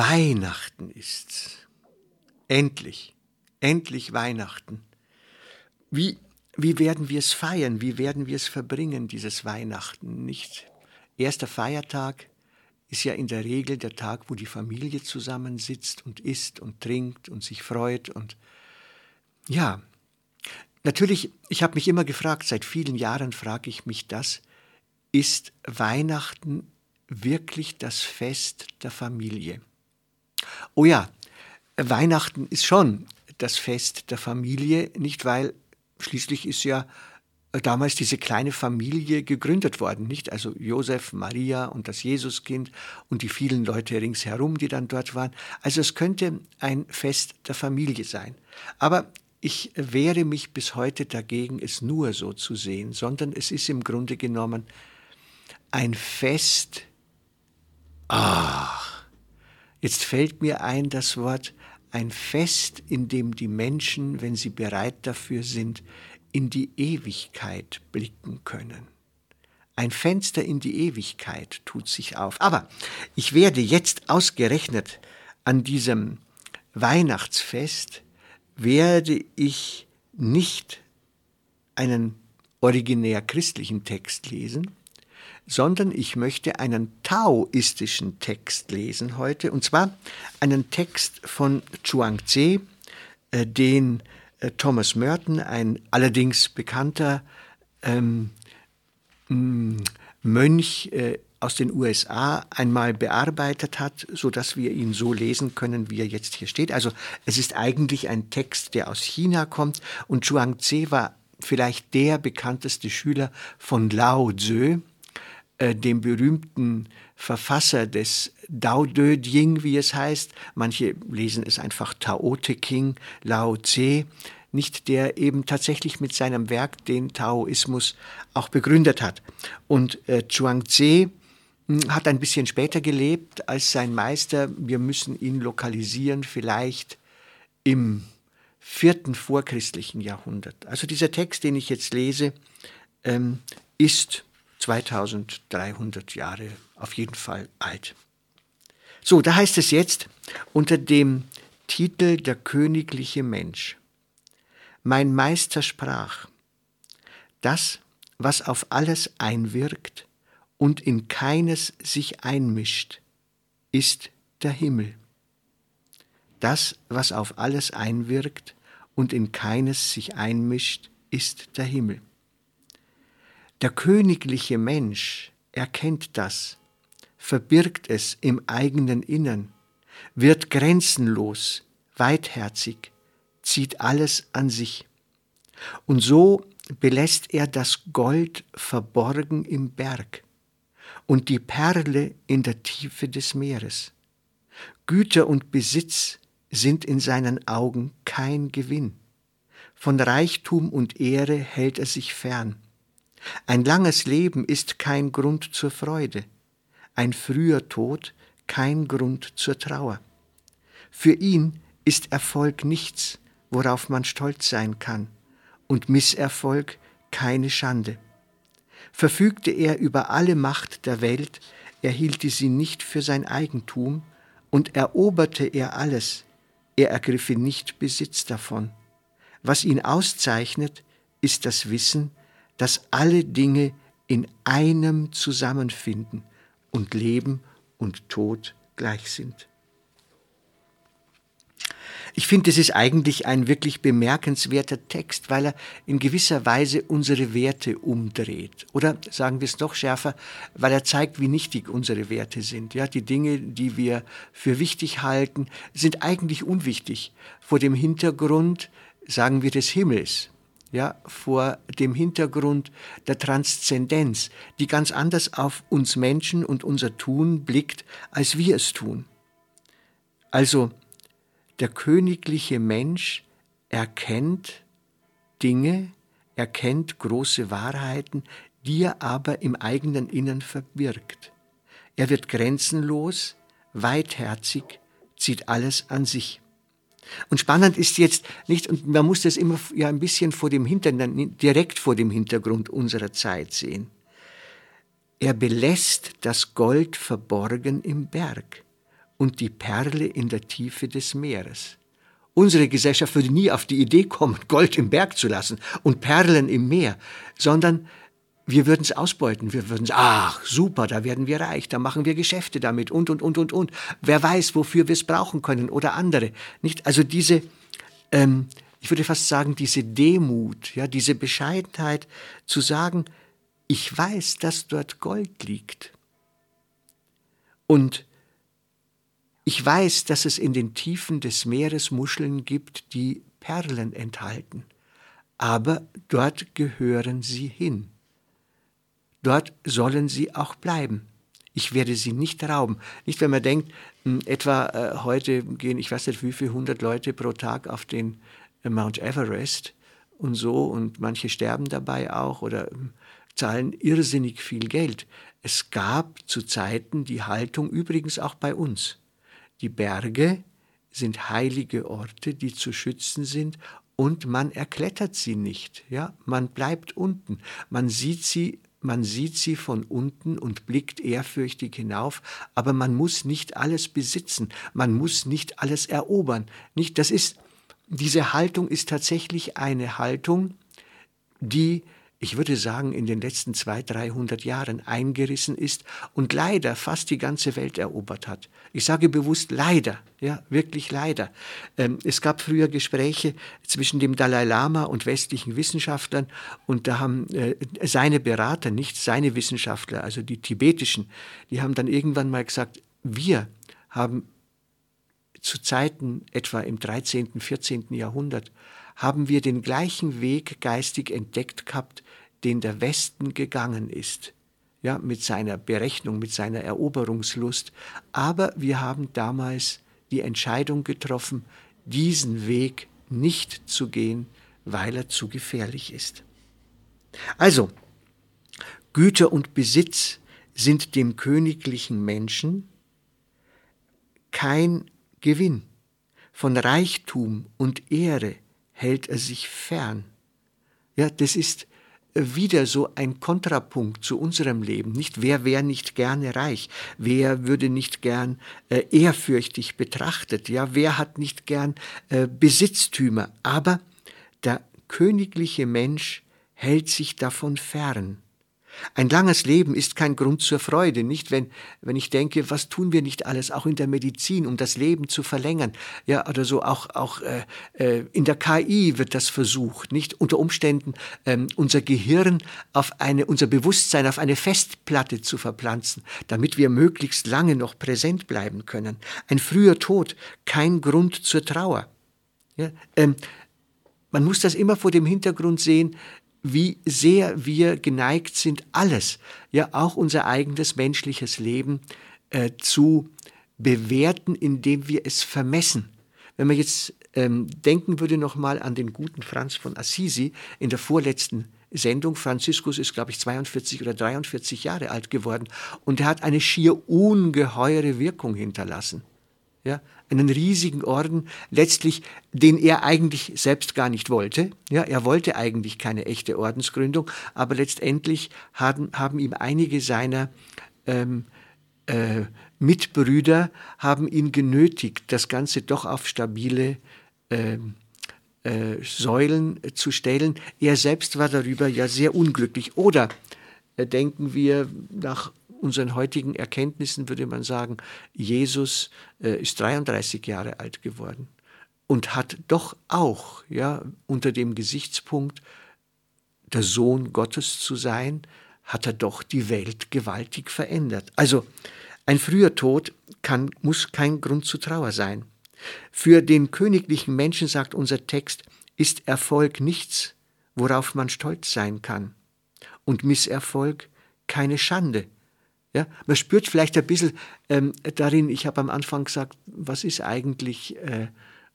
Weihnachten ist's. Endlich, endlich Weihnachten. Wie, wie werden wir es feiern? Wie werden wir es verbringen, dieses Weihnachten? Nicht erster Feiertag ist ja in der Regel der Tag, wo die Familie zusammensitzt und isst und trinkt und sich freut und ja, natürlich, ich habe mich immer gefragt, seit vielen Jahren frage ich mich das, ist Weihnachten wirklich das Fest der Familie? Oh ja, Weihnachten ist schon das Fest der Familie, nicht weil schließlich ist ja damals diese kleine Familie gegründet worden, nicht? Also Josef, Maria und das Jesuskind und die vielen Leute ringsherum, die dann dort waren. Also es könnte ein Fest der Familie sein. Aber ich wehre mich bis heute dagegen, es nur so zu sehen, sondern es ist im Grunde genommen ein Fest. Ach, jetzt fällt mir ein das Wort ein Fest, in dem die Menschen, wenn sie bereit dafür sind, in die Ewigkeit blicken können. Ein Fenster in die Ewigkeit tut sich auf. Aber ich werde jetzt ausgerechnet an diesem Weihnachtsfest, werde ich nicht einen originär christlichen Text lesen, sondern ich möchte einen taoistischen Text lesen heute, und zwar einen Text von Chuang-Tze, äh, den äh, Thomas Merton, ein allerdings bekannter ähm, mm, Mönch äh, aus den USA einmal bearbeitet hat, so dass wir ihn so lesen können, wie er jetzt hier steht. Also es ist eigentlich ein Text, der aus China kommt und Zhuang Tze war vielleicht der bekannteste Schüler von Lao Tzu, äh, dem berühmten Verfasser des Dao De Jing, wie es heißt. Manche lesen es einfach Tao Te King, Lao Tse, nicht der eben tatsächlich mit seinem Werk den Taoismus auch begründet hat. Und äh, Tse hm, hat ein bisschen später gelebt als sein Meister. Wir müssen ihn lokalisieren, vielleicht im vierten vorchristlichen Jahrhundert. Also dieser Text, den ich jetzt lese, ähm, ist 2300 Jahre auf jeden Fall alt. So, da heißt es jetzt unter dem Titel Der königliche Mensch. Mein Meister sprach, das, was auf alles einwirkt und in keines sich einmischt, ist der Himmel. Das, was auf alles einwirkt und in keines sich einmischt, ist der Himmel. Der königliche Mensch erkennt das, verbirgt es im eigenen Innern, wird grenzenlos, weitherzig, zieht alles an sich. Und so belässt er das Gold verborgen im Berg und die Perle in der Tiefe des Meeres. Güter und Besitz sind in seinen Augen kein Gewinn. Von Reichtum und Ehre hält er sich fern. Ein langes Leben ist kein Grund zur Freude, ein früher Tod kein Grund zur Trauer. Für ihn ist Erfolg nichts, worauf man stolz sein kann, und Misserfolg keine Schande. Verfügte er über alle Macht der Welt, erhielte sie nicht für sein Eigentum, und eroberte er alles, er ergriffe nicht Besitz davon. Was ihn auszeichnet, ist das Wissen, dass alle Dinge in einem zusammenfinden und Leben und Tod gleich sind. Ich finde, es ist eigentlich ein wirklich bemerkenswerter Text, weil er in gewisser Weise unsere Werte umdreht. Oder sagen wir es noch schärfer, weil er zeigt, wie nichtig unsere Werte sind. Ja, die Dinge, die wir für wichtig halten, sind eigentlich unwichtig vor dem Hintergrund, sagen wir, des Himmels ja, vor dem Hintergrund der Transzendenz, die ganz anders auf uns Menschen und unser Tun blickt, als wir es tun. Also, der königliche Mensch erkennt Dinge, erkennt große Wahrheiten, die er aber im eigenen Innern verbirgt. Er wird grenzenlos, weitherzig, zieht alles an sich. Und spannend ist jetzt nicht, und man muss das immer ja ein bisschen vor dem Hintergrund, direkt vor dem Hintergrund unserer Zeit sehen. Er belässt das Gold verborgen im Berg und die Perle in der Tiefe des Meeres. Unsere Gesellschaft würde nie auf die Idee kommen, Gold im Berg zu lassen und Perlen im Meer, sondern wir würden es ausbeuten. Wir würden sagen, ach, super, da werden wir reich, da machen wir Geschäfte damit und, und, und, und, und. Wer weiß, wofür wir es brauchen können oder andere. Nicht? Also diese, ähm, ich würde fast sagen, diese Demut, ja, diese Bescheidenheit zu sagen, ich weiß, dass dort Gold liegt. Und ich weiß, dass es in den Tiefen des Meeres Muscheln gibt, die Perlen enthalten. Aber dort gehören sie hin. Dort sollen sie auch bleiben. Ich werde sie nicht rauben. Nicht, wenn man denkt, hm, etwa äh, heute gehen, ich weiß nicht, wie viele hundert Leute pro Tag auf den äh, Mount Everest und so und manche sterben dabei auch oder äh, zahlen irrsinnig viel Geld. Es gab zu Zeiten die Haltung übrigens auch bei uns. Die Berge sind heilige Orte, die zu schützen sind und man erklettert sie nicht, ja? Man bleibt unten. Man sieht sie man sieht sie von unten und blickt ehrfürchtig hinauf, aber man muss nicht alles besitzen, man muss nicht alles erobern. Nicht, das ist, diese Haltung ist tatsächlich eine Haltung, die ich würde sagen, in den letzten zwei, dreihundert Jahren eingerissen ist und leider fast die ganze Welt erobert hat. Ich sage bewusst leider, ja, wirklich leider. Ähm, es gab früher Gespräche zwischen dem Dalai Lama und westlichen Wissenschaftlern und da haben äh, seine Berater, nicht seine Wissenschaftler, also die tibetischen, die haben dann irgendwann mal gesagt, wir haben zu Zeiten etwa im 13., 14. Jahrhundert haben wir den gleichen Weg geistig entdeckt gehabt, den der Westen gegangen ist, ja, mit seiner Berechnung, mit seiner Eroberungslust. Aber wir haben damals die Entscheidung getroffen, diesen Weg nicht zu gehen, weil er zu gefährlich ist. Also, Güter und Besitz sind dem königlichen Menschen kein Gewinn. Von Reichtum und Ehre hält er sich fern. Ja, das ist wieder so ein Kontrapunkt zu unserem Leben. Nicht wer wäre nicht gerne reich, wer würde nicht gern äh, ehrfürchtig betrachtet, ja, wer hat nicht gern äh, Besitztümer, aber der königliche Mensch hält sich davon fern. Ein langes Leben ist kein Grund zur Freude, nicht wenn, wenn ich denke, was tun wir nicht alles, auch in der Medizin, um das Leben zu verlängern, ja, oder so, auch, auch äh, äh in der KI wird das versucht, nicht unter Umständen ähm, unser Gehirn auf eine, unser Bewusstsein auf eine Festplatte zu verpflanzen, damit wir möglichst lange noch präsent bleiben können. Ein früher Tod, kein Grund zur Trauer. Ja, ähm, man muss das immer vor dem Hintergrund sehen, wie sehr wir geneigt sind, alles, ja auch unser eigenes menschliches Leben äh, zu bewerten, indem wir es vermessen. Wenn man jetzt ähm, denken würde nochmal an den guten Franz von Assisi in der vorletzten Sendung. Franziskus ist, glaube ich, 42 oder 43 Jahre alt geworden und er hat eine schier ungeheure Wirkung hinterlassen. Ja, einen riesigen Orden, letztlich, den er eigentlich selbst gar nicht wollte. Ja, er wollte eigentlich keine echte Ordensgründung, aber letztendlich haben, haben ihm einige seiner ähm, äh, Mitbrüder haben ihn genötigt, das Ganze doch auf stabile äh, äh, Säulen zu stellen. Er selbst war darüber ja sehr unglücklich. Oder äh, denken wir nach unseren heutigen Erkenntnissen würde man sagen, Jesus äh, ist 33 Jahre alt geworden und hat doch auch ja, unter dem Gesichtspunkt, der Sohn Gottes zu sein, hat er doch die Welt gewaltig verändert. Also ein früher Tod kann, muss kein Grund zur Trauer sein. Für den königlichen Menschen, sagt unser Text, ist Erfolg nichts, worauf man stolz sein kann. Und Misserfolg keine Schande. Ja, man spürt vielleicht ein bisschen ähm, darin, ich habe am Anfang gesagt, was ist eigentlich, äh,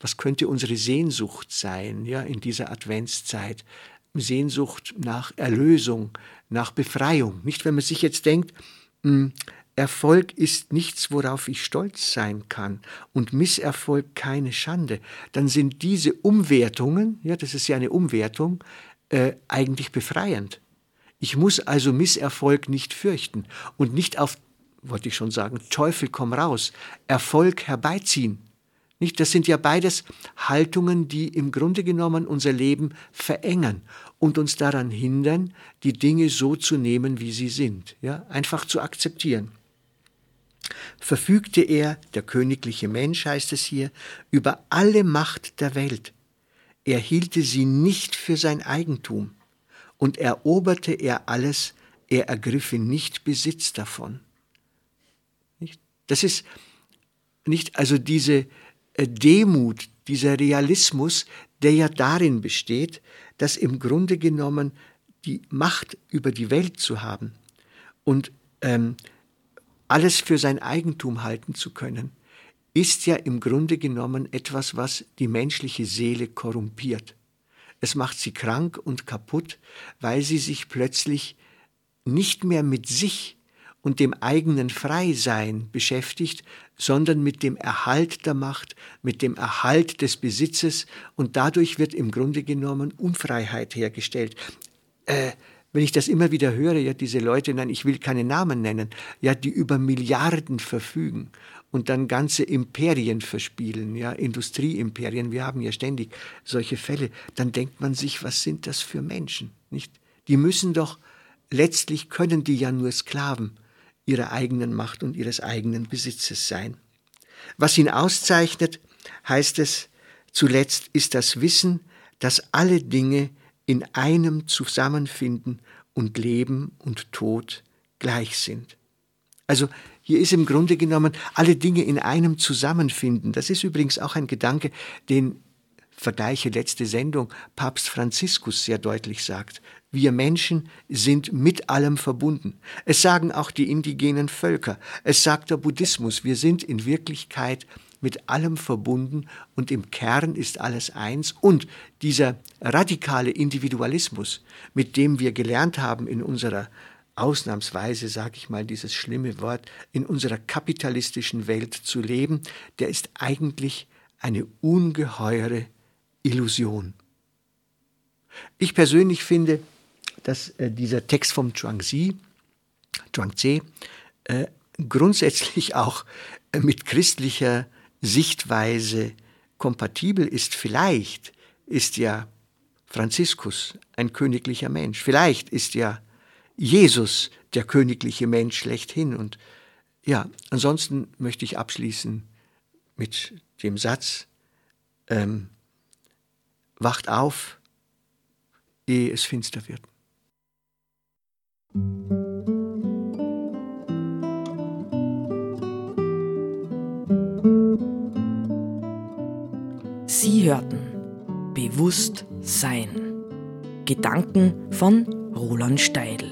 was könnte unsere Sehnsucht sein, ja, in dieser Adventszeit? Sehnsucht nach Erlösung, nach Befreiung. Nicht, wenn man sich jetzt denkt, mh, hm, Erfolg ist nichts, worauf ich stolz sein kann und Misserfolg keine Schande, dann sind diese Umwertungen, ja, das ist ja eine Umwertung, äh, eigentlich befreiend. Ich muss also Misserfolg nicht fürchten und nicht auf, wollte ich schon sagen, Teufel komm raus, Erfolg herbeiziehen. Nicht? Das sind ja beides Haltungen, die im Grunde genommen unser Leben verengen und uns daran hindern, die Dinge so zu nehmen, wie sie sind, ja? einfach zu akzeptieren. Verfügte er, der königliche Mensch heißt es hier, über alle Macht der Welt. Er hielte sie nicht für sein Eigentum und eroberte er alles, er ergriffe nicht Besitz davon. Das ist nicht also diese äh, Demut, dieser Realismus, der ja darin besteht, dass im Grunde genommen die Macht über die Welt zu haben und ähm, alles für sein Eigentum halten zu können, ist ja im Grunde genommen etwas, was die menschliche Seele korrumpiert. Es macht sie krank und kaputt, weil sie sich plötzlich nicht mehr mit sich und dem eigenen Freisein beschäftigt, sondern mit dem Erhalt der Macht, mit dem Erhalt des Besitzes und dadurch wird im Grunde genommen Unfreiheit hergestellt. Äh, wenn ich das immer wieder höre, ja, diese Leute, nein, ich will keine Namen nennen, ja, die über Milliarden verfügen und dann ganze Imperien verspielen, ja, Industrieimperien, wir haben ja ständig solche Fälle, dann denkt man sich, was sind das für Menschen, nicht? Die müssen doch, letztlich können die ja nur Sklaven ihrer eigenen Macht und ihres eigenen Besitzes sein. Was ihn auszeichnet, heißt es, zuletzt ist das Wissen, dass alle Dinge in einem zusammenfinden und Leben und Tod gleich sind. Also hier ist im Grunde genommen alle Dinge in einem zusammenfinden. Das ist übrigens auch ein Gedanke, den Vergleiche letzte Sendung Papst Franziskus sehr deutlich sagt. Wir Menschen sind mit allem verbunden. Es sagen auch die indigenen Völker. Es sagt der Buddhismus. Wir sind in Wirklichkeit mit allem verbunden und im Kern ist alles eins. Und dieser radikale Individualismus, mit dem wir gelernt haben in unserer ausnahmsweise, sage ich mal, dieses schlimme Wort, in unserer kapitalistischen Welt zu leben, der ist eigentlich eine ungeheure Illusion. Ich persönlich finde, dass äh, dieser Text vom Zhuangzi, Zhuangzi äh, grundsätzlich auch äh, mit christlicher Sichtweise kompatibel ist. Vielleicht ist ja Franziskus ein königlicher Mensch. Vielleicht ist ja Jesus, der königliche Mensch schlechthin. Und ja, ansonsten möchte ich abschließen mit dem Satz, ähm, wacht auf, ehe es finster wird. Sie hörten Bewusst Sein. Gedanken von Roland Steidl.